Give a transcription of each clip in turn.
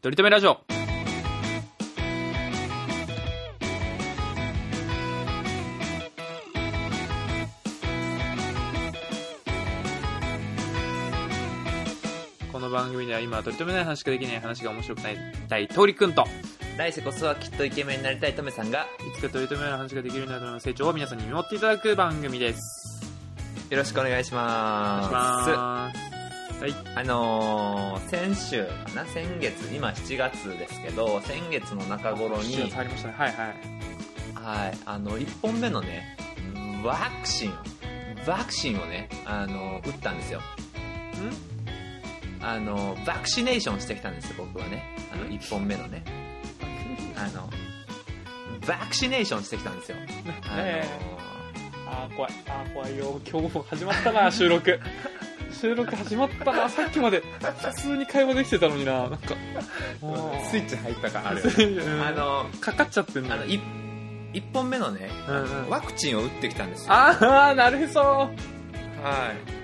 とりとめラジオ。この番組では今はとりとめない話しかできない話が面白くなりたい、とりくんと、来世こそはきっとイケメンになりたいトメさんがいつかとりとめない話ができるようになるの成長を皆さんに見守っていただく番組です。よろしくお願いしお願いしますます。はい。あのー、先週かな？先月今7月ですけど先月の中頃に7月入りましたね。はいはい。はいあの1本目のねワクチンワクチンをねあの打ったんですよあのバクシネーションしてきたんですよ僕はねあのん？1本目のねあのバクシネーションしてきたんですよあのねあー怖い。あー怖いよ。今日も始まったな、収録。収録始まったな、さっきまで普通に会話できてたのにな、なんか。スイッチ入った感あるスイッチうん。あのかかっちゃってんのあの 1, 一本目のね、うんうん。ワクチンを打ってきたんですよ。あー、なるへそ。はい。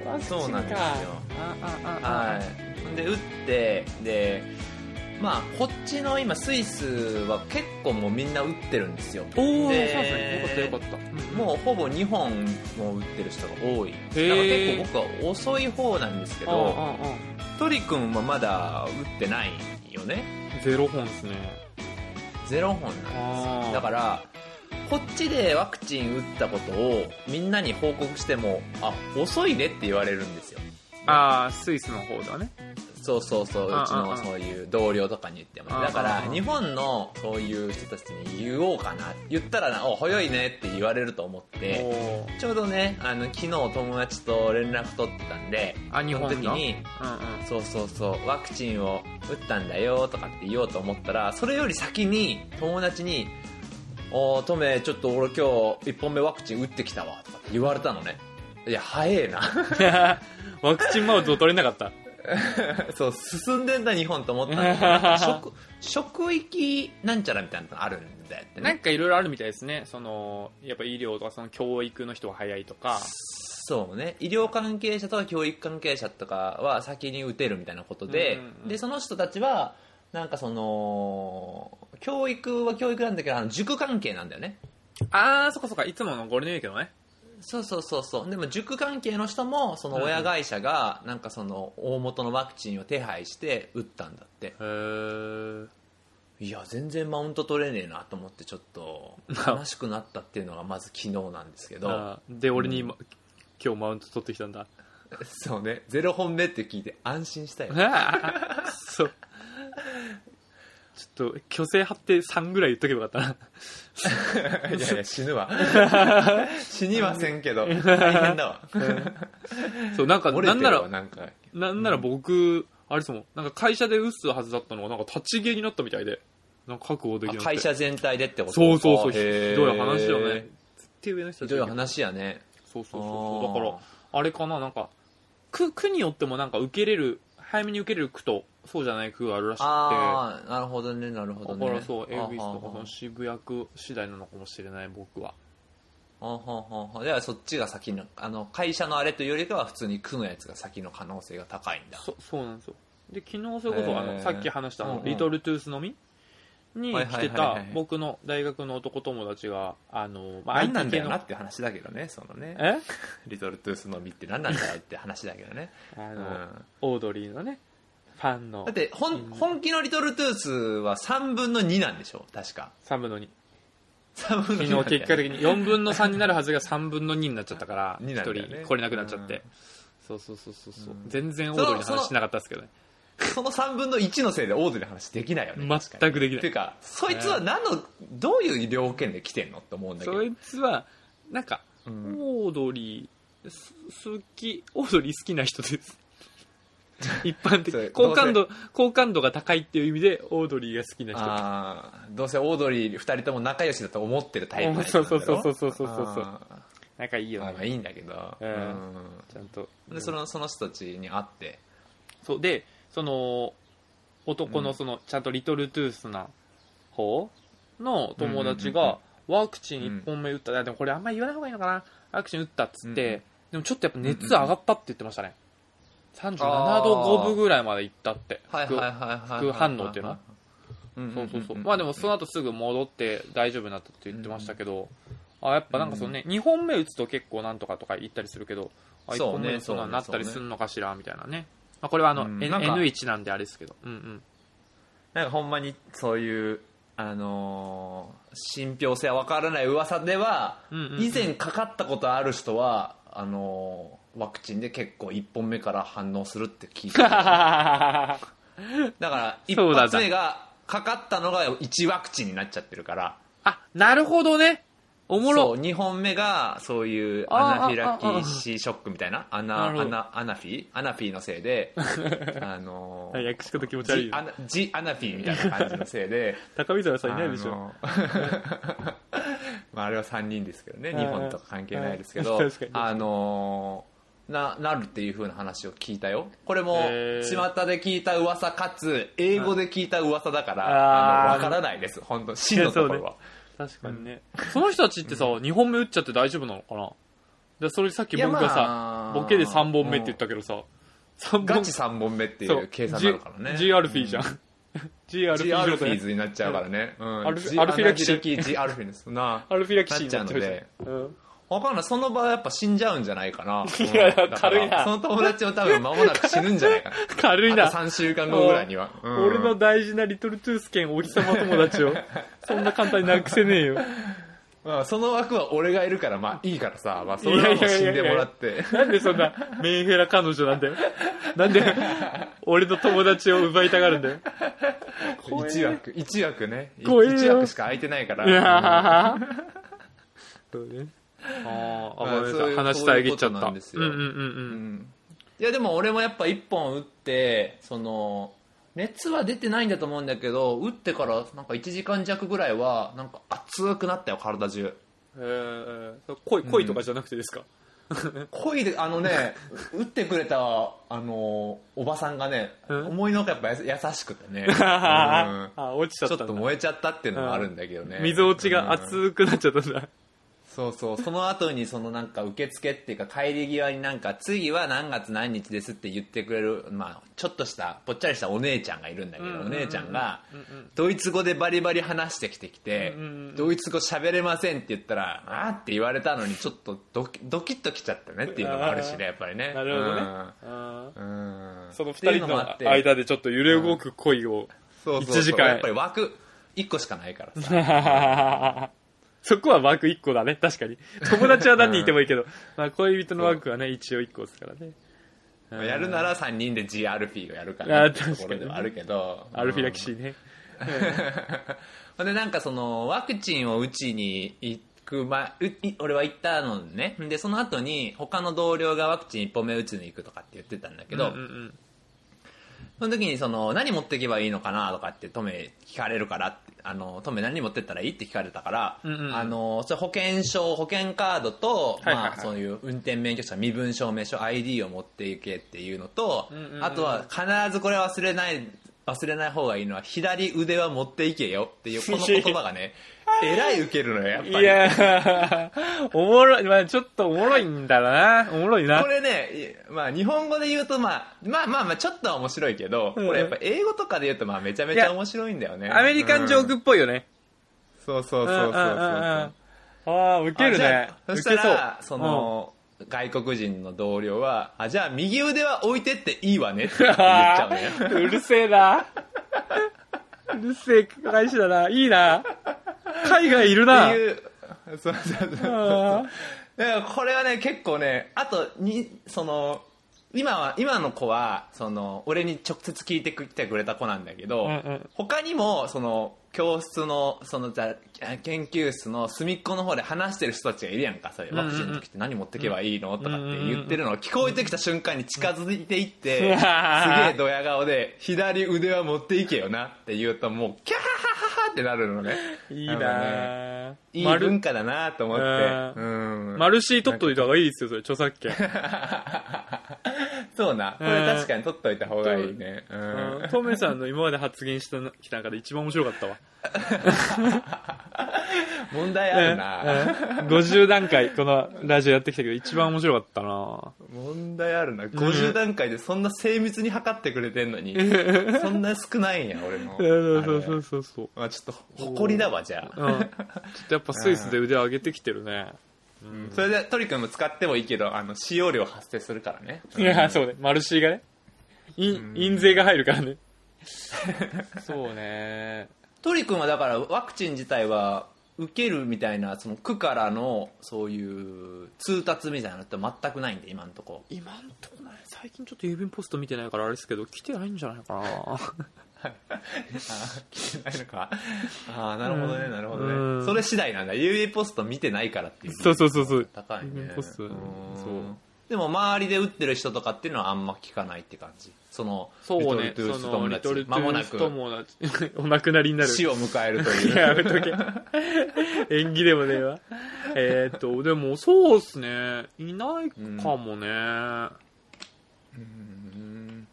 ワクチンか。そうなんですよ。ああああはい。で打ってでまあこっちの今スイスは結構もうみんな打ってるんですよ。おお、そうでですね。よかったよかった。もうほぼ2本も打ってる人が多い。だからー結構僕は遅い方なんですけけどトリ君はまだ打ってないよね。ゼロ本ですね。ゼロ本なんですだからこっちでワクチン打ったことをみんなに報告してもあ遅いねって言われるんですよ。ああ、スイスの方だね。そうそうそうあうちのそういう同僚とかに言っても。あだからあ日本のそういう人たちに言おうかな。言ったらなお早いねって言われると思って。ちょうどねあの昨日友達と連絡取ってたんであ、日その？本の時にうんうん。そうそうそうワクチンを打ったんだよとかって言おうと思ったらそれより先に友達に「おートメちょっと俺今日1本目ワクチン打ってきたわ」とかって言われたのね。いや早えな。ワクチンマウント取れなかった。そう進んでんだ日本と思ったんだけどなんか職職 域なんちゃらみたいなのがあるんだよねなんかいろいろあるみたいですね。その、やっぱ医療とかその教育の人が早いとか。そうね医療関係者とか教育関係者とかは先に打てるみたいなことで、うんうんうんでその人たちはなんかその教育は教育なんだけどあの塾関係なんだよねあー、そっかそっか。いつものゴールデンウィークのね。そうそうそうそう。でも塾関係の人もその親会社がなんかその大元のワクチンを手配して打ったんだって。へー。いや全然マウント取れねえなと思ってちょっと悲しくなったっていうのがまず昨日なんですけど。で、俺に今、今日マウント取ってきたんだ。そうね。0本目って聞いて安心したよ。そう。ちょっと、虚勢張って3ぐらい言っとけばよかったな。いやいや死ぬわ。死にませんけど。大変だわ。そう、なんか、なんなら、わなんか。なら僕、あれですもん、なんか会社で打つはずだったのが、なんか立ち消えになったみたいで、なんか覚悟できな。会社全体でってこと？そうそうそう、ひどい話よね。っていう上の人ひどい話やね。そうそうそうそう。だから、あれかな、なんか、区、区によってもなんか受けれる、早めに受けれる区と、そうじゃない区があるらしくて、ああなるほどねなるほどね。だからそう、エあルビスとかそはの渋谷区次第なのかもしれない、僕は。あはははではそっちが先のあの会社のあれというよりかは普通に区のやつが先の可能性が高いんだ。そそうなんですよ。で、昨日それこそ、あの、さっき話したあの、うんうんリトルトゥースのみに来てた僕の大学の男友達が、あの、まあ、何なんだよなって話だけどねそのね。え？リトルトゥースの実って何なんだよって話だけどね、あの、うん。オードリーのね、ファンの。だって本本気のリトルトゥースは3分の2なんでしょ？確か。3分の2。3分の2昨日結果的に。4分の3になるはずが3分の2になっちゃったから、二1なんだよね。人来れなくなっちゃって。うん。そうそうそうそう全然オードリーの話しなかったですけどね。その3分の1のせいでオードリーの話できないよね全くできない。っていうかそいつは何のどういう条件で来てんのって思うんだけど。そいつは、なんか、うんオードリー、す好き、オードリー好きな人です。一般的。好感度、好感度が高いっていう意味で、オードリーが好きな人。どうせオードリー2人とも仲良しだと思ってるタイプ そうそうそうそうそうそうそうあ仲いいよね。ーまあまあいいんだけど、うん。うん。ちゃんと。でそのその人たちに会って。そう、で、その、男のその、ちゃんとリトルトゥースな方の友達うんうんうんが、ワクチン1本目打った、いやでもこれあんまり言わない方がいいのかな。ワクチン打ったっつって、でもちょっとやっぱ熱上がったって言ってましたね。37度5分ぐらいまで行ったって。副反応っていうのうんそうそうそう。まあでもその後すぐ戻って大丈夫になったって言ってましたけど、あ、やっぱなんかそのね、2本目打つと結構なんとかとか言ったりするけど、あ、1そうね本目でそんななったりするのかしら、みたいなね。まあこれはあの、うんなんか N1 なんであれですけど。うんうん。なんかほんまにそういう、あのー信憑性は分からない噂では、うんうんうん以前かかったことある人は、あのーワクチンで結構1本目から反応するって聞いてる だから一そうだ発目がかかったのが1ワクチンになっちゃってるからあ、なるほどね。おもろ。そう。2本目がそういうアナフィラキシーショックみたいな。アナアナアナフィ？アナフィのせいで あのー訳し方気持ち悪いよ。ジアナジアナフィみたいな感じのせいで。高見沢さんいないでしょ。あの まああれは3人ですけどねうん日本とか関係ないですけど。あのーななるっていう風な話を聞いたよ。これも巷で聞いた噂かつ英語で聞いた噂だからわからないです。本当真のところは、確かにね。その人たちってさ、2本目打っちゃって大丈夫なのかな？でそれさっき僕がさま、あボケで3本目って言ったけどさ、3本ガチ3本目っていう計算になるからね。G, ルフィーじゃん。G アルフィ G ーアルフィーズになっちゃうからね、うん。アルフ G アルフィラキシー。G アルフィーです。なアルフィラキシーになっちゃうじゃなっちん。うんわかんない。その場はやっぱ死んじゃうんじゃないかな。いやうん。だから軽いな。その友達も多分間もなく死ぬんじゃないかな。軽いな。あと。3週間後ぐらいには、うん俺の大事なリトルトゥース兼お日様友達を、そんな簡単になくせねえよ。まあ、その枠は俺がいるからまあいいからさ、まあ、それはもう死んでもらって。なんでそんなメンヘラ彼女なんだよ。なんで、俺の友達を奪いたがるんだよ。怖え1枠。1枠ね。怖えよ。1枠しか空いてないから。いやー。そうね。ああ、まあごめんなさい。そういう話遮っちゃった。そうんですよ。うんうんうんう。うん。んいやでも俺もやっぱ1本打ってその熱は出てないんだと思うんだけど打ってからなんか1時間弱ぐらいはなんか熱くなったよ体中。えー、恋、恋とかじゃなくてですか、恋であのね 打ってくれたあのおばさんがねうん？思いのほかやっぱや優しくてね、うん。あ、落ちちゃったちょっと燃えちゃったっていうのもあるんだけどね。水落ちがうん熱くなっちゃったんだ。そうそう。その後にそのなんか受付っていうか帰り際になんか次は何月何日ですって言ってくれる、まあ、ちょっとしたぽっちゃりしたお姉ちゃんがいるんだけど、うんうんうんお姉ちゃんがうんうんドイツ語でバリバリ話してきてきて、うんうんうん。ドイツ語喋れませんって言ったらあーって言われたのにちょっとドキドキッときちゃったねっていうのもあるしねやっぱりね。なるほどね。うん。うん。そのっていう二人の間でちょっと揺れ動く恋を。そうそうそう。一時間。やっぱり枠1個しかないからさ そこは枠1個だね、確かに。友達は何人いてもいいけど、まあ恋人の枠はね、一応1個ですからね。まあやるなら3人で GRP をやるからっていうところではあるけど。アルフィラキシーね。ほんでなんかそのワクチンを打ちに行く前俺は行ったのね。でその後に他の同僚がワクチン1本目打ちに行くとかって言ってたんだけど、うんうんその時にその何持っていけばいいのかなとかってトメ聞かれるからあのトメ何持ってったらいいって聞かれたから、うんうんあのそれ保険証保険カードと、はいはいはい。まあ、そういう運転免許証身分証明書 ID を持っていけっていうのと、うんうんうん。あとは必ずこれ忘れない忘れない方がいいのは左腕は持っていけよっていうこの 言葉がねえらい受けるのよやっぱりいやー、おもろい、まあちょっとおもろいんだな。おもろいなこ。れね、いまあ、日本語で言うと、まあ、まあまあまあちょっっとは面白いけど、うんこれやっぱ英語とかで言うとまあめちゃめちゃ面白いんだよねアメリカンジョークっぽいよね。そうそうそうそうそうああ、ウケるね。あそしたらその、外国人の同僚はあじゃあ右腕は置いてっていいわねって言っちゃうねうんうるせえな。うるせえ返しだな。いいな。海外いるな。っていう。そうそうそうそうあだからこれはね結構ねあとにその今は今の子はその俺に直接聞いてきてくれた子なんだけど、うんうん。他にもその教室のそのじゃ研究室の隅っこの方で話してる人たちがいるやんかそういうワクチンの時って何持ってけばいいのとかって言ってるの。が聞こえてきた瞬間に近づいていって、うん。すげえドヤ顔で左腕は持っていけよなって言うともうキャハハハハってなるのねいいあのねな。いい丸文化だなと思って、ううん、マルシー取っといた方がいいですよ、それ、著作権。そうな。これ確かに取っといた方がいいね。ううんん。トメさんの今まで発言したきた中で一番面白かったわ。問題あるな。うん50段階、このラジオやってきたけど、一番面白かったな問題あるな。50段階でそんな精密に測ってくれてんのに、そんな少ないんや、俺の。そうそうそうそう。まあちょっと、誇りだわ、じゃあ。うん。ちょっとやっぱスイスで腕を上げてきてるね。それで、トリ君も使ってもいいけど、あの、使用料発生するからね。いや、そうね。マルシーがね。印印税が入るからね。そうね。トリ君はだから、ワクチン自体は、受けるみたいな、その区からの、そういう通達みたいなのって全くないんで、今んとこ。今んとこない。最近ちょっと郵便ポスト見てないからあれですけど、来てないんじゃないかな。あ聞いてないのか。ああ、なるほどね、なるほどうんね。それ次第なんだ。郵便ポスト見てないからっていう。そうそうそうそう高いね。郵便ポストうんそうでも周りで打ってる人とかっていうのはあんま聞かないって感じ。その、そうね。リトルトゥース友リトル達。トもなく。お亡くなりになる。死を迎えるという。やめとけ。演技でもねえわ。えーっと、でも、そうっすね。いないかもね。うん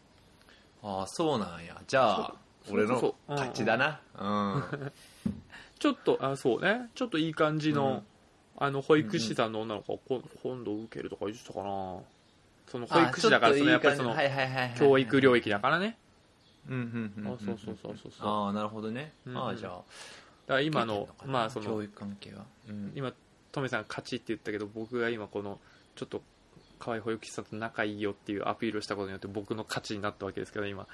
ああ、そうなんや。じゃあ、俺の勝ちだな。うん。ちょっと、あ、そうね。ちょっといい感じの、うんあの、保育士さんの女の子今度受けるとか言ってたかな。その保育士だから、そのやっぱりその、教育領域だからね。うんうんうんうんあ、そうそうそうそうそう。ああ、なるほどね。うんああ、じゃあ。だから今のまあその教育関係は。うん今トメさん勝ちって言ったけど僕が今このちょっと可愛い保育士さんと仲いいよっていうアピールをしたことによって僕の勝ちになったわけですけど今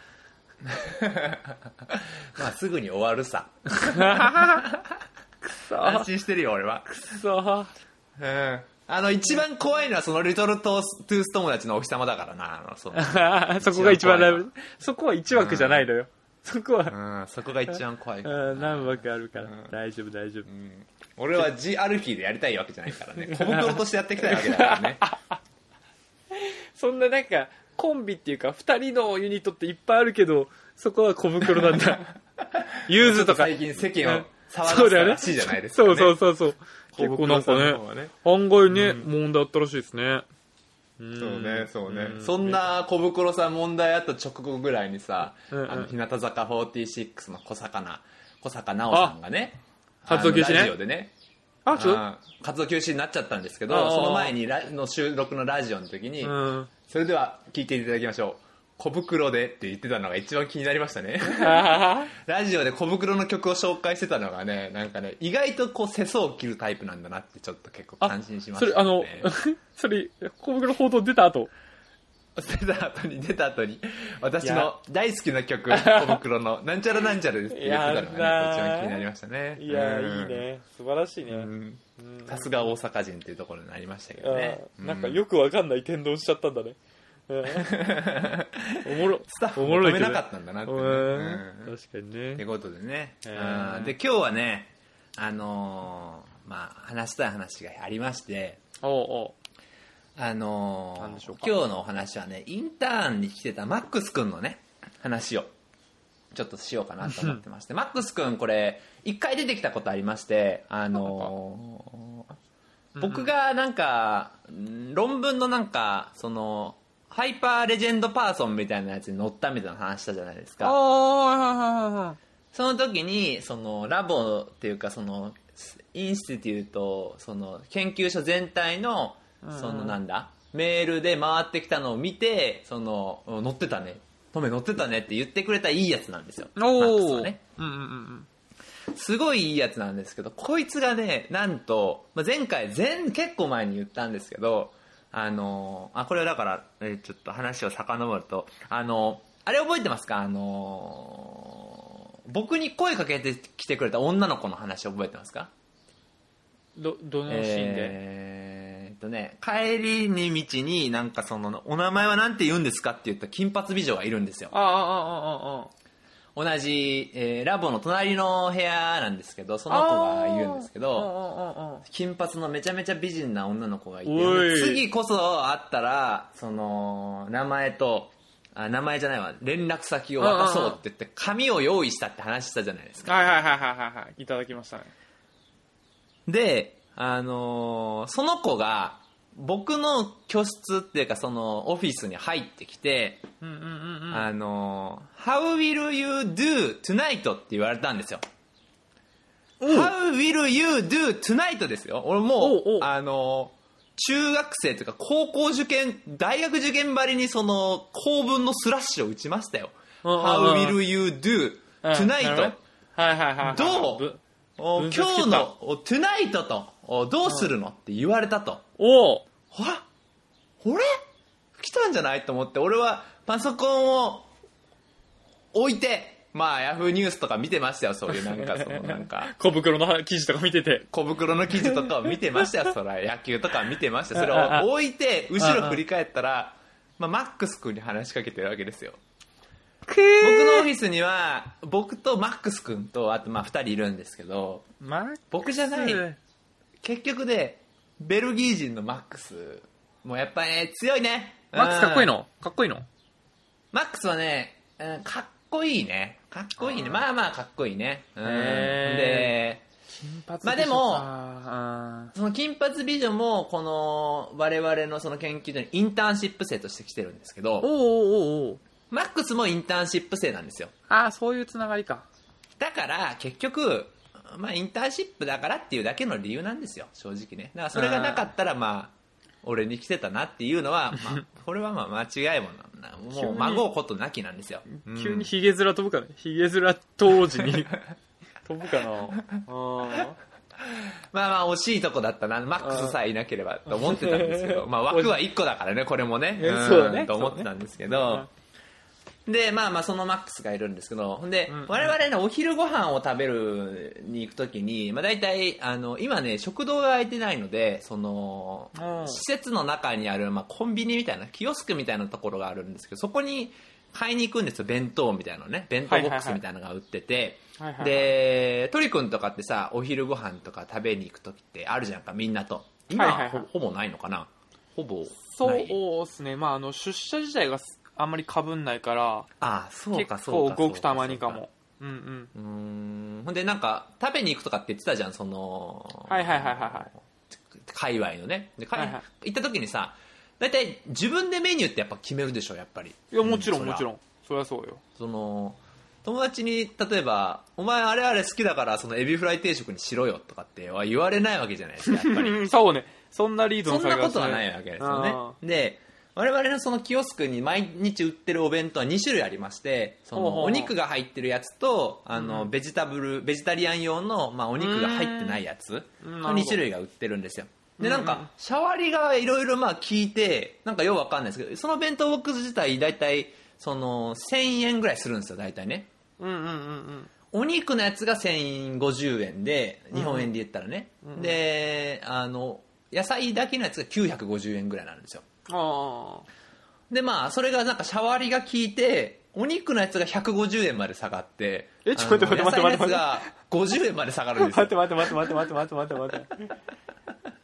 まあ、すぐに終わるさ。くそ安心してるよ、俺は。くそうん。あの、一番怖いのはそのリトルトゥース友達のお日様だからな。その そこが一番大一番怖い。事そこは一枠じゃないのよ。そこはうん、そこが一番怖い。うん何枠あるから。うん。大丈夫大丈夫。うん。俺はジ・アルフィーでやりたいわけじゃないからね。小袋としてやっていきたいわけだからね。そんななんかコンビっていうか2人のユニットっていっぱいあるけどそこは小袋なんだ。ユーズとか。最近世間を騒がしいじゃないですか、ね。そうそうそうそう結構なんかねね。案外ね、うん。問題あったらしいですね。そうそうね、そうね。そんな小袋さん問題あった直後ぐらいにさ、うんうん。あの、日向坂46の小魚、小坂直さんがね、活動休止ね。ラジオでね、あちょっあー活動休止になっちゃったんですけど、その前にラの収録のラジオの時に、とうん。それでは聞いていただきましょう。小袋でって言ってたのが一番気になりましたね。あ ラジオで小袋の曲を紹介してたのがね、なんかね、意外とこう世相を切るタイプなんだなってちょっと結構あ感心しました、ね。それあの それ小袋報道出た後？出た後に出た後に。私の大好きな曲 小袋の「なんちゃらなんちゃらです」って言ってたのがね一番気になりましたね。いやうんいいね。素晴らしいね、さすが大阪人っていうところになりましたけどね。なんかよくわかんない天丼しちゃったんだね、うん おもろスタッフおも止めなかったんだなってね、うんうん。確かにってねことでね、へー。うんで今日はねあのーまあ話したい話がありまして。おあのー今日のお話はねインターンに来てたマックス君のね話をちょっとしようかなと思ってまして。マックス君これ一回出てきたことありましてあのー僕がなんかん論文のなんかそのハイパーレジェンドパーソンみたいなやつに載ったみたいな話したじゃないですか。その時にそのラボっていうかそのインスティテュートその研究所全体のうん。そのなんだメールで回ってきたのを見てそのうん載ってたね。トメ載ってたねって言ってくれたいいやつなんですよ。おお、はね。うんうんうん。すごいいいやつなんですけどこいつがねなんと、まあ、前回前結構前に言ったんですけどあのあこれはだから、えーちょっと話を遡るとあのあれ覚えてますか？あの僕に声かけてきてくれた女の子の話覚えてますか？どどのシーンで、えーっとね帰りに道になんかそのお名前はなんて言うんですかって言った金髪美女がいるんですよ。ああああああ同じ、えーラボの隣の部屋なんですけどその子がいるんですけど金髪のめちゃめちゃ美人な女の子がいて次こそ会ったらその名前とあ名前じゃないわ連絡先を渡そうって言って紙を用意したって話したじゃないですか。はいはいはいはいはいはい。いただきましたね。であのーその子が僕の居室っていうかそのオフィスに入ってきて、うんうんうんうん。あの How will you do tonight? って言われたんですよ。How will you do tonight? ですよ。俺もおうあの中学生というか高校受験大学受験ばりにその公文のスラッシュを打ちましたよ。How will you do tonight? ねはいはいはいはい。どう？今日のお tonight とおどうするの？って言われたと。おおほら俺？来たんじゃない？と思って俺はパソコンを置いてまあヤフーニュースとか見てましたよそういうなんかそのなんか。小袋の記事とか見てて。小袋の記事とかを見てましたよ そら野球とか見てましたそれを置いて後ろ振り返ったら、まあ、マックス君に話しかけてるわけですよ。僕のオフィスには僕とマックス君とあとまあ2人いるんですけど僕じゃない。結局でベルギー人のマックスもうやっぱりね強いね。マックスかっこいいうん。のかっこいいの？マックスはね、うんかっこいいね。かっこいいね。まあまあかっこいいね、うん、へで金髪まあでもあその金髪美女もこの我々のその研究所にインターンシップ生として来てるんですけどおうおうおうおう。マックスもインターンシップ生なんですよ。ああそういうつながりか。だから結局まあインターンシップだからっていうだけの理由なんですよ。正直ね。だからそれがなかったらまあ俺に来てたなっていうのは、まあ、これはまあ間違いもなもう孫うことなきなんですよ、うん。急にヒゲ面飛ぶかね。ヒゲ面当時に。飛ぶかな。あまあまあ惜しいとこだったな。マックスさえいなければと思ってたんですけど。まあ枠は1個だからねこれもね。え んそうだね。と思ってたんですけど、でまあまあそのマックスがいるんですけどで、うんうん我々ねお昼ご飯を食べるに行く時に、まあ、大体あの今ね食堂が空いてないのでそのうん。施設の中にある、まあ、コンビニみたいなキオスクみたいなところがあるんですけどそこに買いに行くんですよ弁当みたいなのね。弁当ボックスみたいなのが売ってて、はいはいはいで鳥くんとかってさお昼ご飯とか食べに行く時ってあるじゃんかみんなと。今ははいはいはい。ほほぼないのかな？ほぼそうですね。まああの出社自体があんまりかぶんないからああそうか結そうか。構ごくたまにかも。うんうん。うーん。ほんでなんか食べに行くとかって言ってたじゃんそのはいはいはいはいはい。界隈のね。で、海はいはい。行った時にさ大体自分でメニューってやっぱ決めるでしょやっぱり。いやもちろんもちろん。そりゃそうよ。その友達に例えば「お前あれあれ好きだからそのエビフライ定食にしろよ」とかっては言われないわけじゃないですかやっぱり。う んそうね。そんなリードそんなことはないわけですよね。あで我々のそのキオスクに毎日売ってるお弁当は2種類ありましてそのお肉が入ってるやつとあの、うん。ベジタブルベジタリアン用の、まあ、お肉が入ってないやつ。のうん。なるほど2種類が売ってるんですよ。でうんなんかシャワリがいろいろまあ聞いてなんかよくわかんないですけどその弁当ボックス自体大体その1000円ぐらいするんですよ大体ね。うんうんうんうん。お肉のやつが1050円で日本円で言ったらね、うんであの野菜だけのやつが950円ぐらいなんですよ。あでまあそれがなんかシャワリが効いてお肉のやつが150円まで下がってえちょっと待って待って待って野菜のやつが50円まで下がるんですあ待よって待って待って待って待って待って待って待って。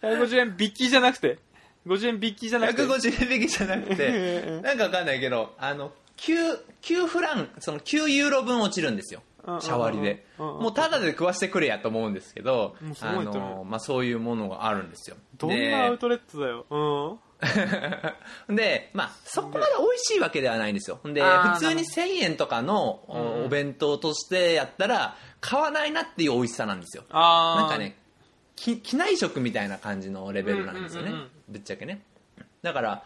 150円引きじゃなくて？50円引きじゃなくて？150円引きじゃなくて。なんかわかんないけどあの 9, 9フランその9ユーロ分落ちるんですよ。シャワリで。もうタダで食わしてくれやと思うんですけどあの、まあ、そういうものがあるんですよ。どんなアウトレットだよ。うん で、まあ、そこまで美味しいわけではないんですよ。で、普通に1000円とかのお弁当としてやったら、買わないなっていう美味しさなんですよ。なんかね、き機内食みたいな感じのレベルなんですよね。ぶっちゃけね。だから、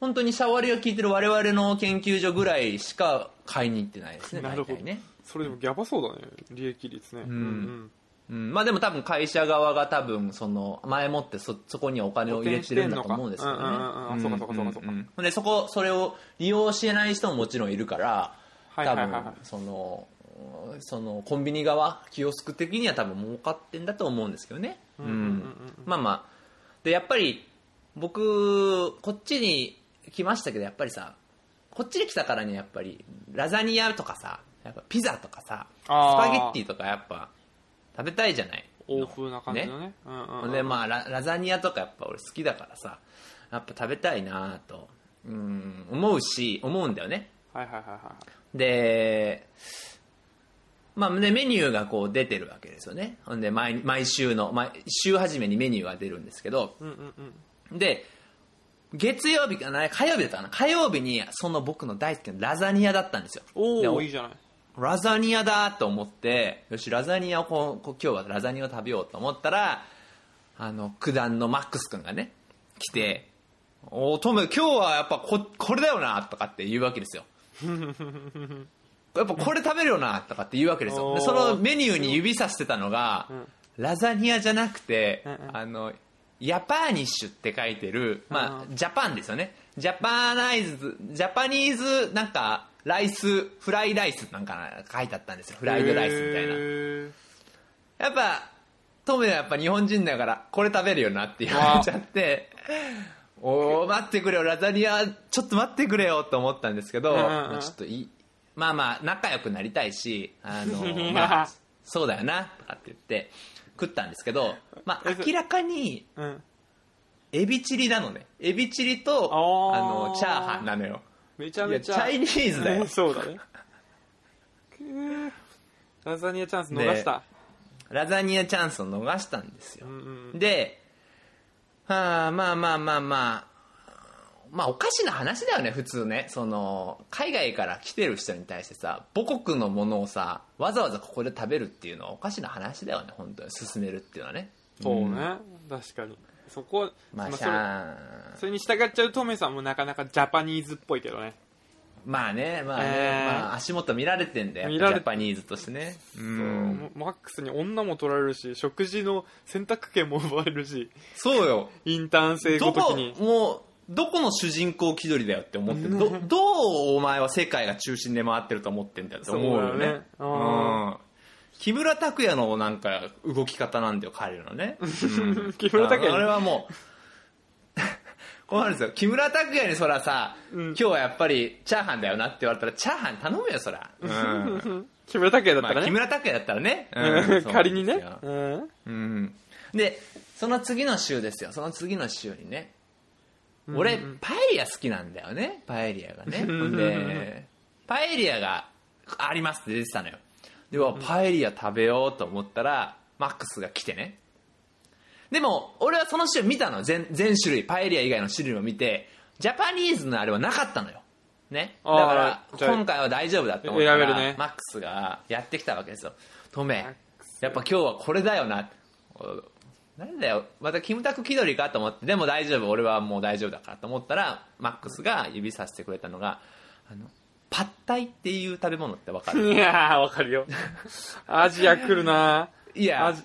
本当にシャワリが効いてる我々の研究所ぐらいしか買いに行ってないですね、なるほど大体ね。それでもギャバそうだね利益率ねんうん、まあでも多分会社側が多分その前もってそそこにお金を入れてるんだと思うんですけどねそうかそうかそうかそうか。んん。でそこそれを利用しない人ももちろんいるから多分そのそのコンビニ側キオスク的には多分儲かってんだと思うんですけどね。うんうんうんうん。まあまあ。でやっぱり僕こっちに来ましたけどやっぱりさこっちに来たからにはやっぱりラザニアとかさやっぱピザとかさスパゲッティとかやっぱ食べたいじゃない？欧風な感じのね。うんうんうんでまあララザニアとかやっぱ俺好きだからさやっぱ食べたいなとうん思うし思うんだよね。はいはいはいはいでまあねメニューがこう出てるわけですよね。ほんで毎毎週の毎週初めにメニューが出るんですけど。うんうんうん。で月曜日かな？火曜日だったかな？火曜日にその僕の大好きなラザニアだったんですよ。でおおいいじゃないラザニアだと思ってよしラザニアをこ今日はラザニアを食べようと思ったらあの九段のマックス君がね来て「おおトム今日はやっぱここれだよな」とかって言うわけですよ。やっぱこれ食べるよなとかって言うわけですよ。でそのメニューに指さしてたのが、ん。ラザニアじゃなくて、うんうん。あのヤパーニッシュって書いてる、まあうジャパンですよね。ジャパナイズジャパニーズなんかライスフライライスなんか書いてあったんですよ。フライドライスみたいな。へやっぱトメはやっぱ日本人だからこれ食べるよなって言わ。れちゃっておー待ってくれよラザニアちょっと待ってくれよと思ったんですけど、まあちょっといいまあまあ仲良くなりたいしあの、まあ、そうだよなとかって言って食ったんですけど、まあ、明らかにエビチリなのね。エビチリとあのチャーハンなのよめちゃめちゃ。チャイニーズだよ。そうだね。ラザニアチャンス逃した、ラザニアチャンスを逃したんですよ。うんうんで、はあ、まあまあまあまあ、まあ。おかしな話だよね、普通ね。その、海外から来てる人に対してさ、母国のものをさ、わざわざここで食べるっていうのはおかしな話だよね、本当に。進めるっていうのはね。そうね、ん。確かにそこは、まあ、しまあそれゃそれに従っちゃうトメさんもなかなかジャパニーズっぽいけどねまあね、まあね、えーまあ足元見られてんだよ、見られジャパニーズとしてね。うんマックスに女も取られるし食事の選択権も奪われるしそうよ。インターン生どこごときに、もう、どこの主人公気取りだよって思ってる。ど、どうお前は世界が中心で回ってると思ってんだよって思うよね。そうだよねうん。木村拓哉のなんか動き方なんだよ、彼のね。うん。木村拓哉。にあれはもう、こうなんですよ。木村拓哉にそらさ、うん。今日はやっぱりチャーハンだよなって言われたら、チャーハン頼むよ、そら。うん。木村拓哉だっまあ、木たらね、村拓哉だったらね。うん。仮にねうんうん、でその次の週ですよ。その次の週にね俺、パエリア好きなんだよね。パエリアがね。でパエリアがありますって出てたのよではパエリア食べようと思ったらマックスが来てね。でも俺はその週見たの。全全種類。パエリア以外の種類を見てジャパニーズのあれはなかったのよ。ね。だから今回は大丈夫だって思ったら、ね。マックスがやってきたわけですよ。トメやっぱ今日はこれだよな。おなんだよ。またキムタク気取りかと思ってでも大丈夫。俺はもう大丈夫だからと思ったらマックスが指さしてくれたのがあのパッタイっていう食べ物ってわかる？いやーわかるよ。アジア来るな。いやアジ。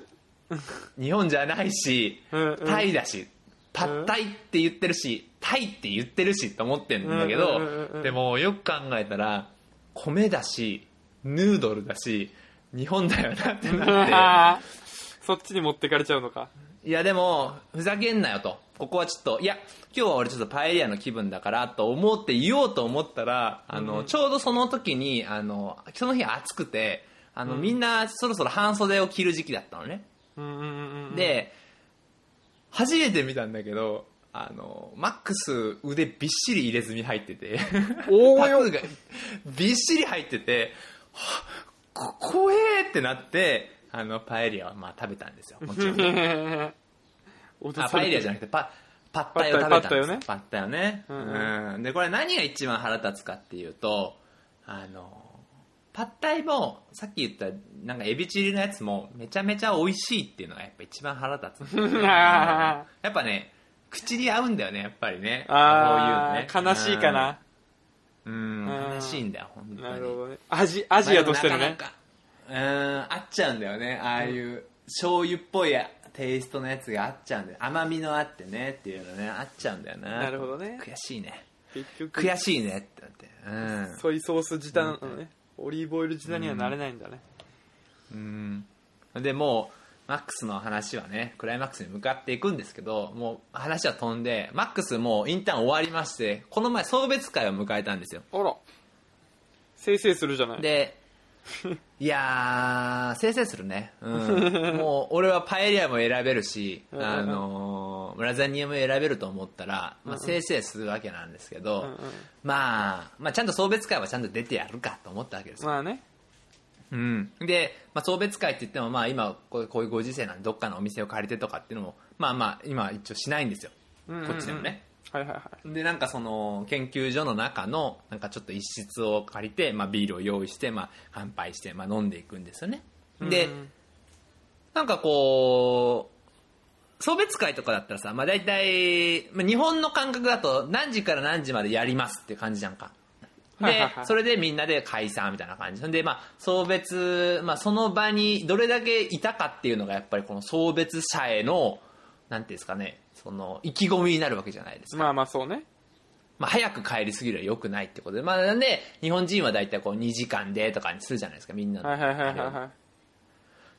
日本じゃないしうんうん。タイだしパッタイって言ってるしタイって言ってるしと思ってんだけどうんうんうんうん。でもよく考えたら米だしヌードルだし日本だよなってなって。そっちに持ってかれちゃうのかいやでもふざけんなよと。ここはちょっといや今日は俺ちょっとパエリアの気分だからと思って言おうと思ったらあの、うん。ちょうどその時にあのその日暑くてあの、みんなそろそろ半袖を着る時期だったのね、うんうんうんうんで初めて見たんだけどあのマックス腕びっしり入れ墨入ってて。おーよ。タトゥーがびっしり入っててはっこ怖えってなってあのパエリアはまあ食べたんですよ。もちろんね。あパエリアじゃなくてパパッタイを食べたんです。よパッタイをね、ううん。ん。でこれ何が一番腹立つかっていうとあのパッタイもさっき言ったなんかエビチリのやつもめちゃめちゃ美味しいっていうのがやっぱ一番腹立つ やっぱね口に合うんだよねやっぱりね。こういうのね。悲しいかな。うん、うん。悲しいんだよ本当に。なるほどね。アジアジアとしての？ねなかなかうん合っちゃうんだよね。ああいう醤油っぽいテイストのやつが合っちゃうんだよ。甘みのあってねっていうのね。合っちゃうんだよな。なるほどね。悔しいね。結局悔しいねってなって。うん。ソイソース自体なのねオリーブオイル自体にはなれないんだね。うん。でもうマックスの話はねクライマックスに向かっていくんですけどもう話は飛んでマックスもうインターン終わりましてこの前送別会を迎えたんですよ。あら。せいせいするじゃない。で いやーせいせいするね、うん、もう俺はパエリアも選べるし、うんうんあのーラザニアも選べると思ったら、まあ、せいせいするわけなんですけど、うんうん。まあ、まあちゃんと送別会はちゃんと出てやるかと思ったわけですよ。まあね。うん、で、まあ、送別会って言っても、まあ、今こういうご時世なんでどっかのお店を借りてとかっていうのもまあまあ今一応しないんですよ。うんうんうん。こっちでもね、はいはいはい。で、なんかその、研究所の中の、なんかちょっと一室を借りて、まあビールを用意して、まあ乾杯して、まあ飲んでいくんですよね。で、うんなんかこう、送別会とかだったらさ、まあ大体、まあ、日本の感覚だと何時から何時までやりますって感じじゃんか。でそれでみんなで解散みたいな感じ。で、まあ、送別、まあ、その場にどれだけいたかっていうのが、やっぱりこの送別者への、なんていうんですかね、その、意気込みになるわけじゃないですか。まあまあそうね。まあ、早く帰りすぎるは良くないってことで、まあ、なんで、日本人は大体こう2時間でとかにするじゃないですか、みんなの。はいはいはいはいは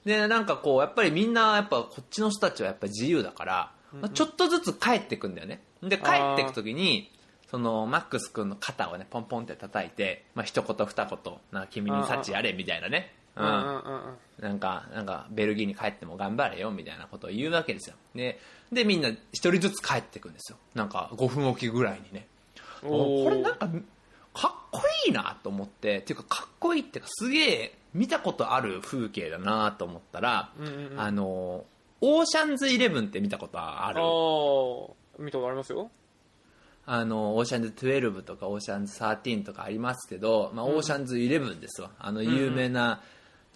い。で、なんかこう、やっぱりみんな、やっぱこっちの人たちはやっぱ自由だから、まあちょっとずつ帰ってくんだよね。で、帰ってくときに、その、マックス君の肩をね、ポンポンって叩いて、まあ、一言二言、な、君に幸あれ、みたいなね。うん。うんうんうんうん。なんか、なんか、ベルギーに帰っても頑張れよ、みたいなことを言うわけですよ。で、で、みんな一人ずつ帰ってくんですよ。なんか、5分おきぐらいにね。おーこれなんかかっこいいなと思ってっていうかかっこいいっていうかすげえ見たことある風景だなと思ったら、うんうんうんあのオーシャンズイレブンって見たことあるおー見たことありますよ。あのオーシャンズ12とかオーシャンズ13とかありますけど、まあ、オーシャンズ11ですわあの有名な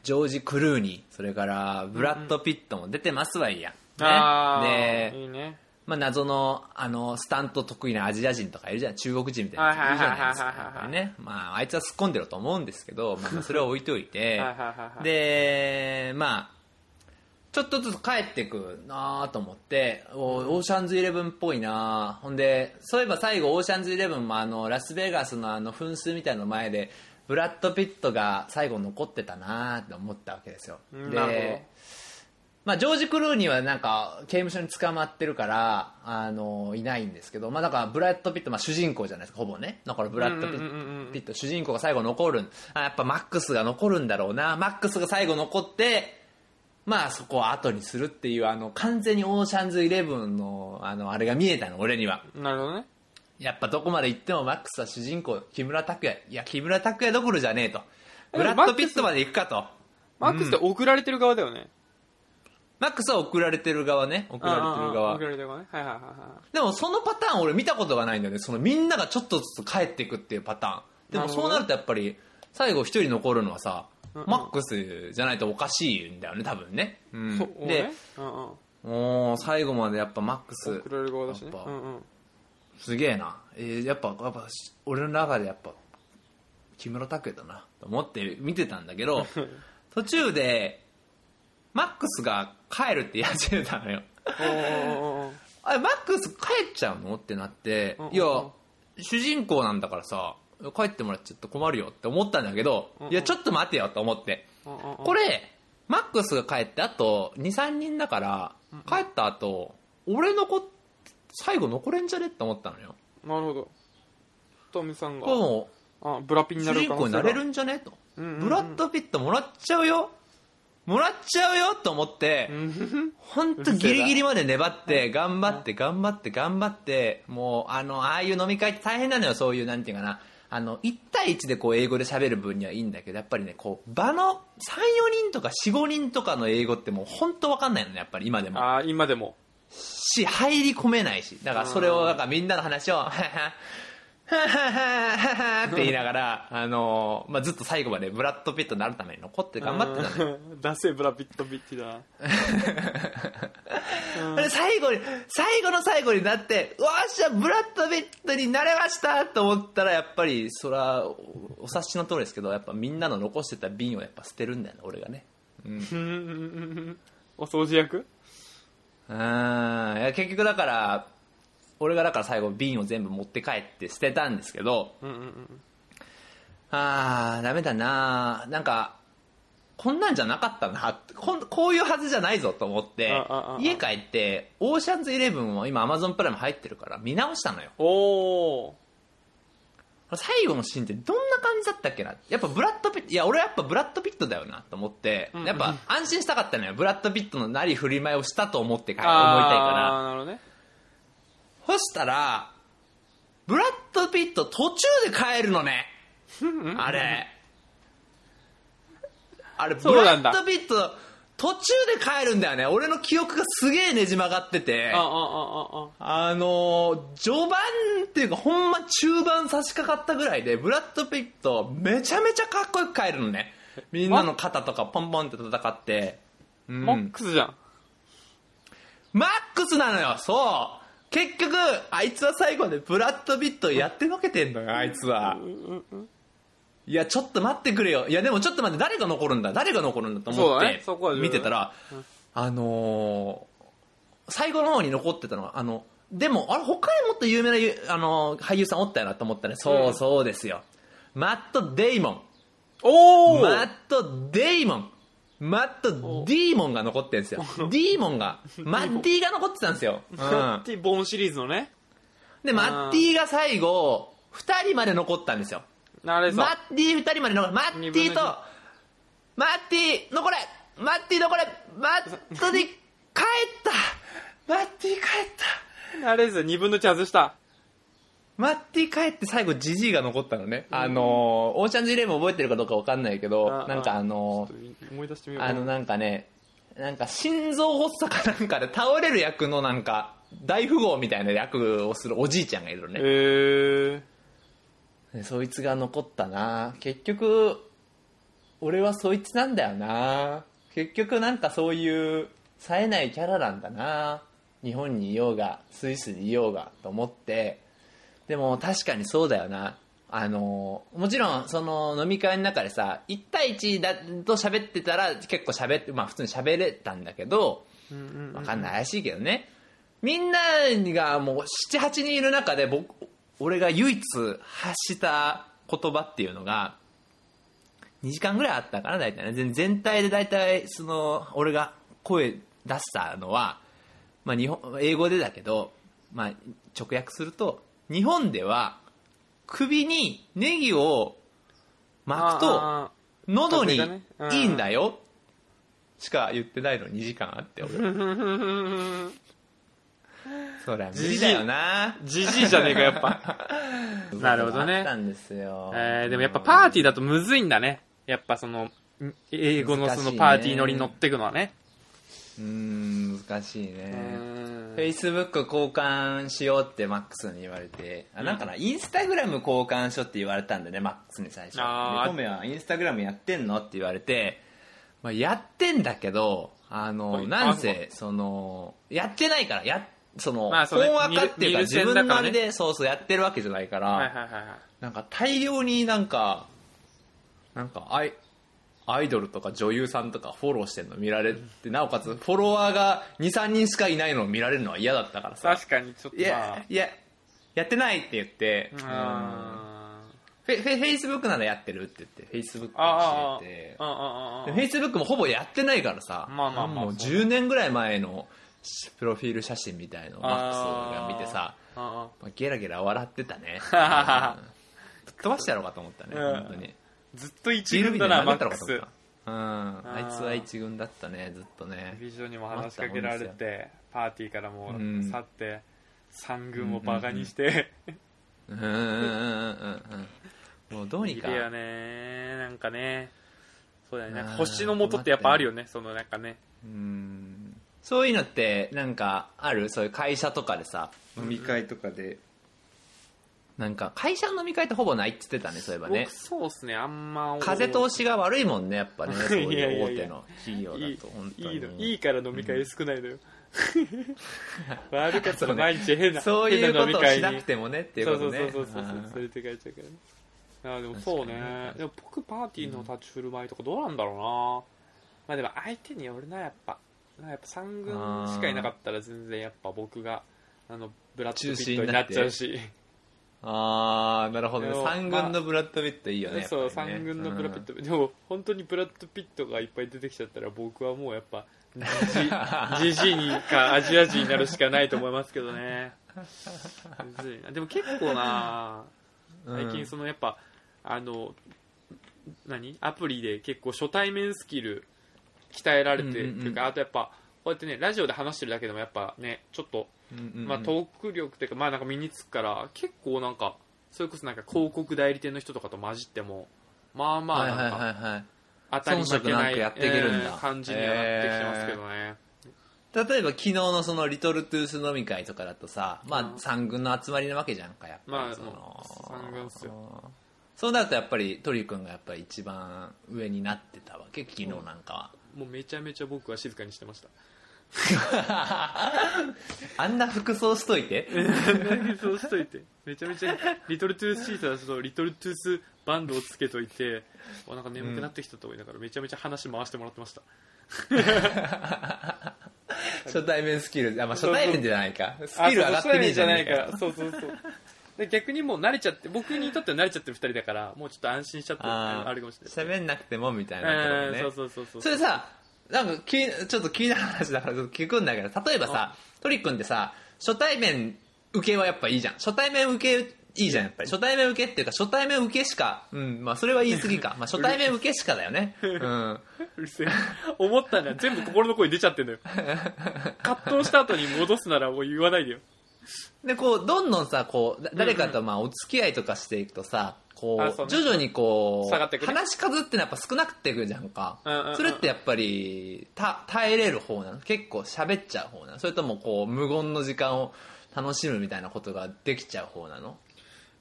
ジョージ・クルーニーそれからブラッド・ピットも出てますわいや、ね。あでーいいね。まあ、謎のあのスタント得意なアジア人とかいるじゃん。中国人みたいなやついるじゃないですか。ね。まああいつは突っ込んでると思うんですけど、まあまあ、それは置いといて。はいはいはいはいでまあちょっとずつ帰ってくなーと思っておオーシャンズイレブンっぽいな。ーほんでそういえば最後オーシャンズイレブンもあのラスベガスのあの噴水みたいなの前でブラッド・ピットが最後残ってたなーって思ったわけですよ。でまあ、ジョージ・クルーニーはなんか刑務所に捕まってるからあのいないんですけど、まあ、だからブラッド・ピット、まあ、主人公じゃないですかほぼね。だからブラッド・ピット主人公が最後残るあやっぱマックスが残るんだろうな。マックスが最後残ってまあそこを後にするっていうあの完全にオーシャンズイレブンのあのあれが見えたの俺には。なるほどね。やっぱどこまで行ってもマックスは主人公木村拓哉いや木村拓哉どころじゃねえとブラッド・ピットまで行くかとマックスって送られてる側だよね。マックスは送られてる側ね送られてる側送られてる側ね。はいはいはいはい。でもそのパターン俺見たことがないんだよねそのみんながちょっとずつ帰っていくっていうパターンでもそうなるとやっぱり最後一人残るのはさ、うんうんマックスじゃないとおかしいんだよね多分ね、うんでね。うんうん。おー最後までやっぱマックス送られる側だしね。うん。すげえな、えーやっぱやっぱ俺の中でやっぱ木村拓哉だな。と思って見てたんだけど 途中でマックスが帰るって言い始めたのよ。あれマックス帰っちゃうの？ってなって、うんうんうん。いや主人公なんだからさ帰ってもらっちゃって困るよって思ったんだけど、うんうん。いやちょっと待てよと思って、うんうんうん。これマックスが帰ってあと23人だから帰った後、俺の子最後残れんじゃね？って思ったのよ。なるほど。トミさんが。これ、もあ、ブラピにうなる主人公になれるんんじゃね？と、うんうんうん。ブラッド・ピットもらっちゃうよ。もらっちゃうよ？と思って、うん。本当ギリギリまで粘って頑張って頑張って頑張ってもうあのああいう飲み会って大変なのよ。そういうなんていうかな。あの1対1でこう英語で喋る分にはいいんだけどやっぱりねこう場の34人とか45人とかの英語ってもう本当わかんないのねやっぱり今でも。あー、今でも。し入り込めないしだからそれをなんかみんなの話をははははって言いながら、あのまあ、ずっと最後までブラッド・ピットになるために残って頑張ってたのようん。ダセえブラピットビッティだ最後に最後の最後になってうわっしゃブラッド・ピットになれましたと思ったらやっぱりそれはおお察しの通りですけどやっぱみんなの残してた瓶をやっぱ捨てるんだよね俺がねうんお掃除役うんいや結局だから俺がだから最後瓶を全部持って帰って捨てたんですけどうんうんうん。あーダメだななんかこんなんじゃなかったなこんこういうはずじゃないぞと思ってああああ家帰ってオーシャンズイレブンも今アマゾンプライム入ってるから見直したのよおー。最後のシーンってどんな感じだったっけな？やっぱブラッドピットいや俺はやっぱブラッドピットだよなと思って、やっぱ安心したかったのよ。ブラッドピットのなり振り舞いをしたと思ってか思いたいから。なるほどね。そしたらブラッドピット途中で帰るのね。あれ。あれブラッドピット途中で帰るんだよね。俺の記憶がすげえねじ曲がってて。あああのー序盤っていうかほんま中盤差し掛かったぐらいでブラッド・ピットめちゃめちゃかっこよく帰るのね。みんなの肩とかポンポンって戦って、うん。マックスじゃん。マックスなのよ。そう。結局あいつは最後までブラッド・ピットやってのけてんのよあいつはいやちょっと待ってくれよ。いやでもちょっと待って誰が残るんだ？誰が残るんだと思そうだってね。そこは見てたら、あのー最後の方に残ってたのはあのでもあれ他にもっと有名なゆあのー俳優さんおったよなと思ったね。そうそうですよ、マット・デイモンおおマット・デイモンマット・ディーモンが残ってるんですよ。ディー。モンが マッティが残ってたんですよ、うん。マッティボーンシリーズのね。でマッティが最後2人まで残ったんですよマッティ2人まで残るマッティとマッティ残れマッティ残れマットに帰った。マッティ帰った。あれですよ2分の1外した。マッティ帰って最後ジジイが残ったのね、あのーオーシャンズイレブン覚えてるかどうかわかんないけどあなんかあの思い出してみよう。かあのなんかねなんか心臓発作かなんかで倒れる役のなんか大富豪みたいな役をするおじいちゃんがいるのね、へえでそいつが残ったな。結局俺はそいつなんだよな。結局なんかそういう冴えないキャラなんだな。日本にいようがスイスにいようがと思って。でも確かにそうだよな。あのもちろんその飲み会の中でさ1対1だと喋ってたら結構喋ってまあ普通に喋れたんだけどうんうんわかんない怪しいけどね。みんながもう78人いる中で僕俺が唯一発した言葉っていうのが2時間ぐらいあったかな大体ね。全全体で大体その俺が声出したのは、まあ、日本英語でだけど、まあ、直訳すると日本では首にネギを巻くとあ喉にいいんだよ。しか言ってないの2時間あって俺。ー そりゃ無理だよな。じじいじゃねえかやっぱ。なるほどね。あったんですよ。えーでもやっぱパーティーだとむずいんだね。やっぱそのん英語のそのパーティー乗りに乗ってくのはね。うーん難しいうねん。フェイスブック交換しようってマックスに言われて。あなんかなインスタグラム交換しようって言われたんでねマックスに最初。あー。でトメはインスタグラムやってんのって言われて、まあ、やってんだけどあのはいなんせそのやってないからやその、まあ本赤っていうか自分のあれ見る線だからね。でそうそうやってるわけじゃないから、はいはいはいはい。なんか大量になんかなんかアイアイドルとか女優さんとかフォローしてるの見られてなおかつフォロワーが23人しかいないのを見られるのは嫌だったからさ。確かにちょっといまやいややってないって言ってあフェフェフェイスブックならやってるって言ってフェイスブックあ教えてフェイスブックもほぼやってないからさ、まあまあまあ。もう10年ぐらい前のプロフィール写真みたいのをマックスが見てさまあゲラゲラ笑ってたね。ぶっ飛ばしてやろうかと思ったね、うん。本当に。ずっと一軍だなマックス。うん。あいつは一軍だったねずっとね。ビジョンにも話しかけられてパーティーからもう去って三軍をバカにして。うんうんうんうん。うんもうどうにか。いるよねなんかね。そうだよね。星の元ってやっぱあるよねそのなんかね。うんそういうのってなんかある？そういう会社とかでさ。飲み会とかで。なんか会社の飲み会ってほぼないって言ってたねそういえばね。僕そうっすね。あんま風通しが悪いもんねやっぱね そういう大手の企業だいいと本当にいいの。いいから飲み会少ないのよ。悪かったら毎日変なそういう変なことを飲み会にしなくてもねっていうそうそうことねそうそうそうあー連れて帰っちゃうから。ねあーでもそうね。でも僕パーティーの立ち振る舞いとかどうなんだろうな、まあでも相手によるなやっぱやっぱ3軍しかいなかったら全然やっぱ僕があのブラッド・ピットになっちゃうし。ああなるほどね。でも三軍のブラッド・ピットいいよねそうやっぱりね3軍のブラッド・ピット、でも本当にブラッド・ピットがいっぱい出てきちゃったら僕はもうやっぱジジイにかアジア人になるしかないと思いますけどね。でも結構なうん。最近そのやっぱ、あの何？アプリで結構初対面スキル鍛えられて、うんうんうんというかあとやっぱこうやってねラジオで話してるだけでもやっぱねちょっと、まあ、トーク力というかまあなんか身につくから結構なんかそれこそなんか広告代理店の人とかと混じってもまあまあはいはいなんかはいはい。当たり負けないやっていけるんだ。えー。感じにはなってきてますけどね、例えば昨日のそのリトルトゥース飲み会とかだとさ、まうん。あ三軍の集まりなわけじゃんか、やっぱり。まあそのもう三軍っすよ。そうなるとやっぱり鳥くんがやっぱり一番上になってたわけ、昨日なんかは。もうめちゃめちゃ僕は静かにしてました。あんな服装しといて。そうしといて。めちゃめちゃリトルトゥースシーサーとリトルトゥースバンドをつけといてあなんか眠くなってきたと思いながらめちゃめちゃ話回してもらってました、初対面スキル、あ、まあ初対面じゃないか。スあキル上がってねえじゃねえかよ。そうそうそうで逆にもう慣れちゃって僕にとっては慣れちゃってる2人だからもうちょっと安心しちゃってるああるかもしれない喋んなくてもみたいなね。えーそうそうそうそうそれさ、なんか気にちょっと気になる話だからちょっと聞くんだけど、例えばさ、トリックンってさ、初対面受けはやっぱいいじゃん。初対面受けいいじゃん、やっぱり。初対面受けっていうか、初対面受けしか、うん、まあそれは言い過ぎか。まあ初対面受けしかだよね。うん。うるせえ思ったんだよ全部心の声出ちゃってんだよ葛藤した後に戻すならもう言わないでよで、こう、どんどんさ、こう、だ誰かとまあお付き合いとかしていくとさ、こあそうう、ね。徐々にこう、下がってくね。話し数ってのはやっぱ少なくってくるじゃんか。うんうんうん。それってやっぱり、た、耐えれる方なの？結構喋っちゃう方なの？それともこう、無言の時間を楽しむみたいなことができちゃう方なの？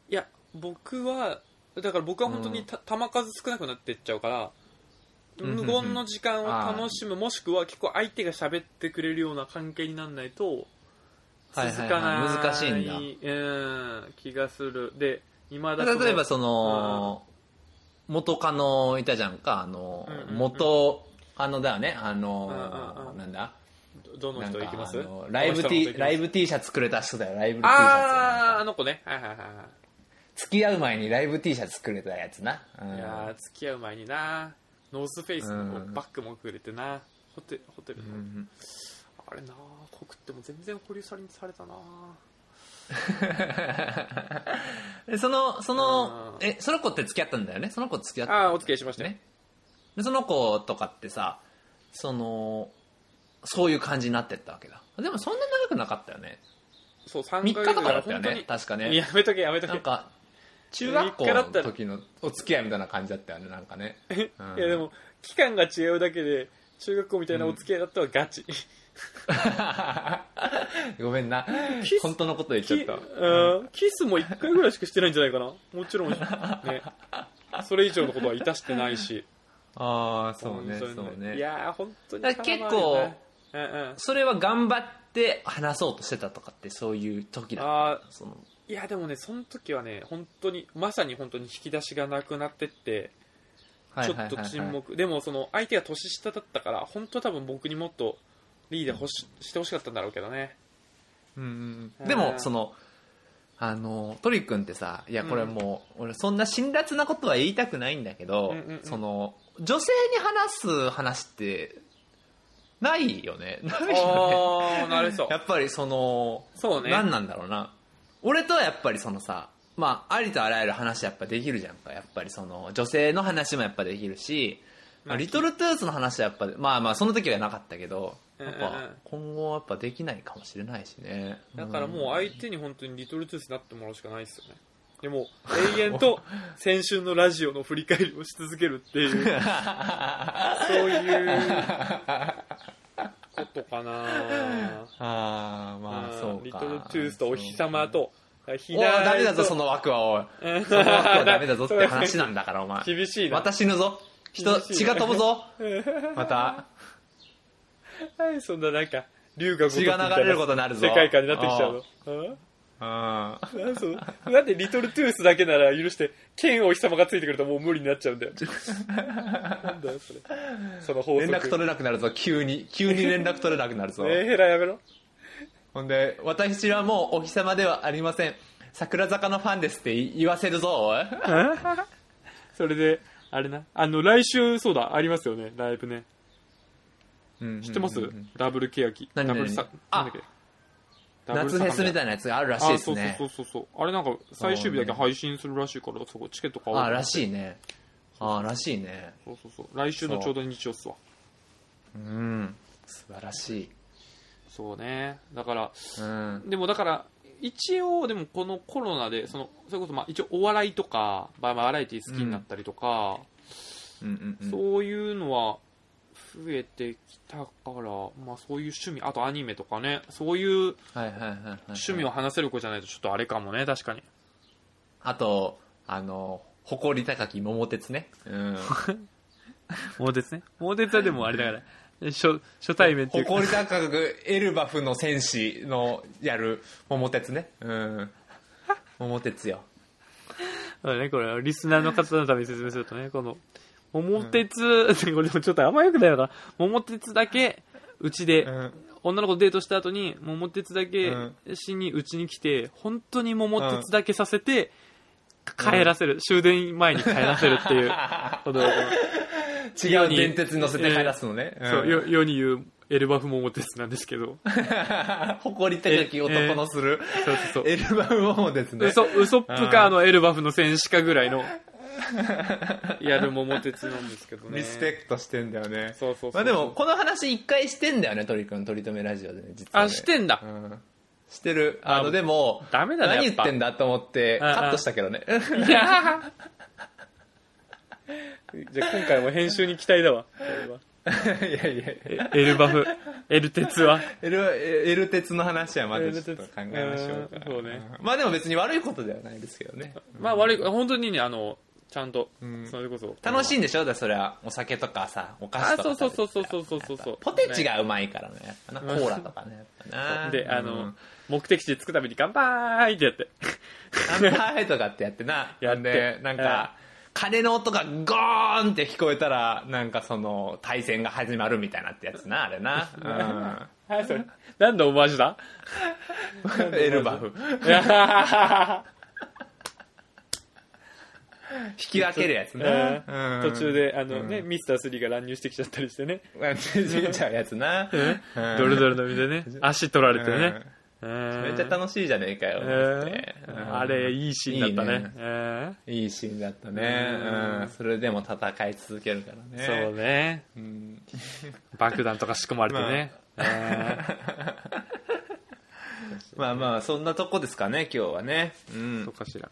いや僕はだから僕は本当にた球数少なくなっていっちゃうからん無言の時間を楽しむもしくは結構相手が喋ってくれるような関係にならないとはい続かない,、難しいんだ。うん気がする。で今だと例えばその、元カノいたじゃんか、あのうんうんう、ん。元、あのだよね、あうんうんのう、ん。なんだ？どの人行きます？ライブ T ライブ T シャツくれた人だよライブ T シャツ。あああの子ね。はいはいはいは付き合う前にライブ T シャツくれたやつな、うん。いいやー付き合う前にな。ノースフェイスのうん。バッグもくれてな。ホテホテルの、うんあれな告っても全然保留されされたな。でそのそのうんえその子って付き合ったんだよね？その子付き合ったああお付き合いしましたね。でその子とかってさそのそういう感じになってったわけだ。でもそんな長くなかったよね。そう3 3日とかだったよね？確かね。やめとけやめとけ。なんか中学校の時のお付き合いみたいな感じだったよねなんかね、うんいやでも期間が違うだけで中学校みたいなお付き合いだったらガチ、ごめんな。キス本当のこと言っちゃキったうん。キスも1回ぐらいしかしてないんじゃないかな。もちろん。ね。それ以上のことはいたしてないし。ああそうねそうね。いやー本当にだから結構うんうん。それは頑張って話そうとしてたとかってそういう時だったの？ーいやでもねその時はね本当にまさに本当に引き出しがなくなってってちょっと沈黙、でもその相手が年下だったから本当多分僕にもっとリーダーほししてほしかったんだろうけどね。うんうんでもそのあのトリ君ってさいやこれもう、俺そんな辛辣なことは言いたくないんだけど、うんうんうん。その女性に話す話ってないよね。ないよね。ああなるそう。やっぱりそのそうね。何なんだろうな。俺とはやっぱりそのさまあありとあらゆる話やっぱできるじゃんか。やっぱりその女性の話もやっぱできるし、まあ、まあリトルトゥースの話はやっぱまあまあその時はなかったけどやっぱ今後はやっぱできないかもしれないしね。だからもう相手に本当にリトルトゥースになってもらうしかないですよね。でも 永遠と先週のラジオの振り返りをし続けるっていう。そういうことかな。ああまあそうか。リトルトゥースとお日様とひおいダメだぞその枠はおい。うんその枠はダメだぞって話なんだからお前。厳しいな。また死ぬぞ人血が飛ぶぞ。またはいそんななんか龍が血が流れることになるぞ。世界観になってきちゃうの。うん。あなんそう。なんでリトルトゥースだけなら許して剣お日様がついてくるともう無理になっちゃうんだよ。なんだよそれ。その法則。連絡取れなくなるぞ急に。急に連絡取れなくなるぞ。ね えヘラやめろ。ほんで私はもうお日様ではありません。桜坂のファンですって言わせるぞおい。それであれな。あの来週そうだありますよねライブね知ってます、ダブルケヤキ。ダブルサあ。なんだっけ？夏フェスみたいななやつがあるらしいですね。そうそうそうそう。あれなんか最終日だけ配信するらしいからそこチケット買おうあらしいいねあらしいね。そうそうそう。来週のちょうど日曜っすわ。うん。素晴らしい。そうね。だからうん。でもだから一応でもこのコロナでそのそれこそまあ一応お笑いとか、まあ、バラエティー好きになったりとか、うんうんうん。そういうのは増えてきたから、まあそういう趣味、あとアニメとかね、そういう趣味を話せる子じゃないとちょっとあれかもね、確かに。あとあの誇り高き桃鉄ね。うん。桃鉄ね。桃鉄はでもあれだから、初初対面っていうか、誇り高くエルバフの戦士のやる桃鉄ね。うん。桃鉄よ。そうだね、これ、リスナーの方のために説明するとね、この、桃鉄、これでもちょっとあんまよくないのか。な。桃鉄だけ、うちで、うん。女の子とデートした後に、桃鉄だけしにうちに来て、本当に桃鉄だけさせて、帰らせる、終電前に帰らせるっていう。違う電鉄に乗せて帰らすのね、そう、よ世に言うエルバフ桃鉄なんですけど。誇り高き男のするそうそうそう。エルバフ桃鉄ね。嘘、ウソップかあのエルバフの戦士かぐらいの、やる桃鉄なんですけどね。リスペクトしてんだよね。そうそうそうまあでもこの話一回してんだよね鳥くん取り留めラジオでね実は、ね、あ、してんだ。うん。してる。ああのでもダメだね何言やってんだと思ってカットしたけどね。いやーじゃあ今回も編集に期待だわ。いやいやエルバフ、エル鉄は。エルエル鉄の話はまたちょっと考えましょうか。そうね。ん。まあでも別に悪いことではないですけどね。まあ悪い、本当にね、あの、ちゃんと、ん。それこそ。楽しいんでしょ？だそれは。お酒とかさお菓子とかあそうそうそうそうそうそうそうポテチがうまいからねやっぱな。コーラとかねやっぱな。で、あうのん、目的地で着くために乾杯ってやって。乾杯とかってやってな。やって。でなんか鐘の音がゴーンって聞こえたらなんかその対戦が始まるみたいなってやつなあれな、はい、それ。何のオマージュだ？うん、エルバフ 引き分けるやつーな、うん。途中で、あのね、うん。ミスター3が乱入してきちゃったりしてね。出ちゃうやつな、うん。ドルドルの身でね、足取られてね。めめっちゃ楽しいじゃねえかよ、あれ、いいシーンだったね。いいね。えいいシーンだったね、うん。うん、それでも戦い続けるからーね。そうね。うん。爆弾とか仕込まれてね。え まあまあそんなとこですかね今日はね、うん、そうかしら。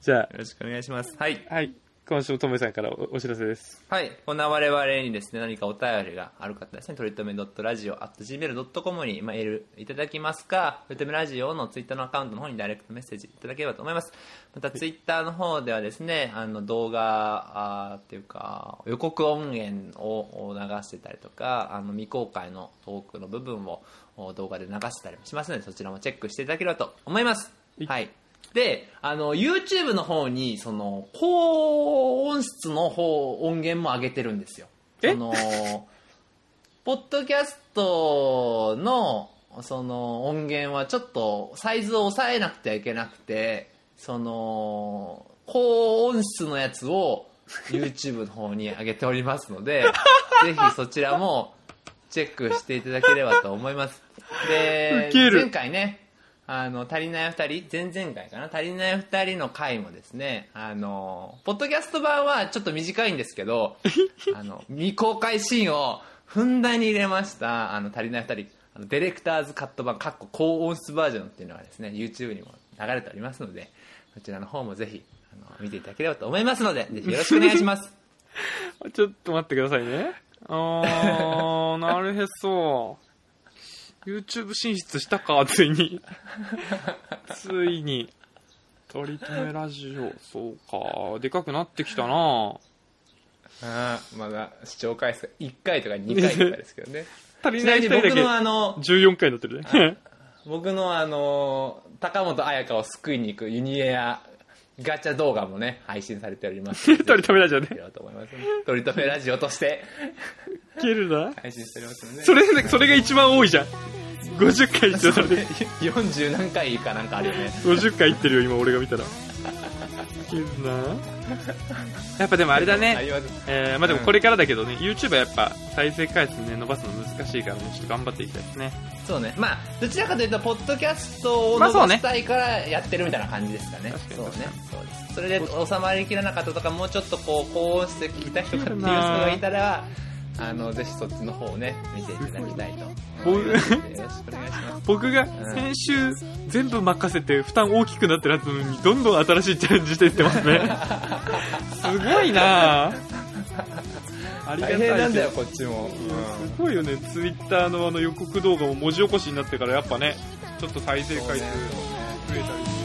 じゃろしくお願いしますはいあ、はい。今週もとめさんからおお知らせです。はい。こんな我々にですね、何かお便りがある方ですね、とりとめ .radio.gmail.com にメールいただきますか、とりとめラジオのツイッターのアカウントの方にダイレクトメッセージいただければと思います。またツイッターの方ではですね、あの動画、あーっていうか、予告音源を流してたりとか、あの未公開のトークの部分をお動画で流してたりもしますので、そちらもチェックしていただければと思います。はい。で、あの、YouTube の方に、その、高音質の方、音源も上げてるんですよ。え？その、ポッドキャストの、その、音源はちょっと、サイズを抑えなくてはいけなくて、その、高音質のやつを、YouTube の方に上げておりますので、ぜひそちらも、チェックしていただければと思います。で前回ね、あの、足りない二人、前々回かな、足りない二人の回もですね、あの、ポッドキャスト版はちょっと短いんですけど、あの、未公開シーンをふんだんに入れました、あの、足りない二人、あのディレクターズカット版、かっこ高音質バージョンっていうのがですね、YouTube にも流れておりますので、こちらの方もぜひ、あの、見ていただければと思いますので、ぜひよろしくお願いします。ちょっと待ってくださいね。あー、なるへそ。YouTube 進出したか、ついに。ついに。取り留めラジオ、そうか。でかくなってきたなあーまだ視聴回数1回とか2回とかですけどね。足りちなない人だけのあの、14回になってるね。僕のあの高本彩香を救いに行くユニエアガチャ動画もね配信されております 取り留めラジオね取り留めラジオとしていけるな。配信しておりますのでそれ、それが一番多いじゃん。50回必要されてる。40何回かなんかあるよね50回いってるよ、今俺が見たら。いけるな。やっぱでもあれだあね。えー、まあでもこれからだけどね、YouTube はやっぱ再生回数ね、伸ばすの難しいからね、ちょっと頑張っていきたいですね。そうね。まあどちらかというとポッドキャストを伸ばしたいからやってるみたいな感じですかね,、確かにそうね。そうです。それで収まりきらなかったとかもうちょっとこう高音質で聞きたい人かっていう人がいたらあのぜひそっちの方をね見ていただきたいと思いますのでよろしくお願いします僕が編集全部任せて負担大きくなってるはずなのに、どんどん新しいチャレンジしていってますね。すごいなぁ。ありがたい大変なんだよこっちも、すごいよね、ツイッターのあの予告動画も文字起こしになってからやっぱね、ちょっと再生回数増えたり。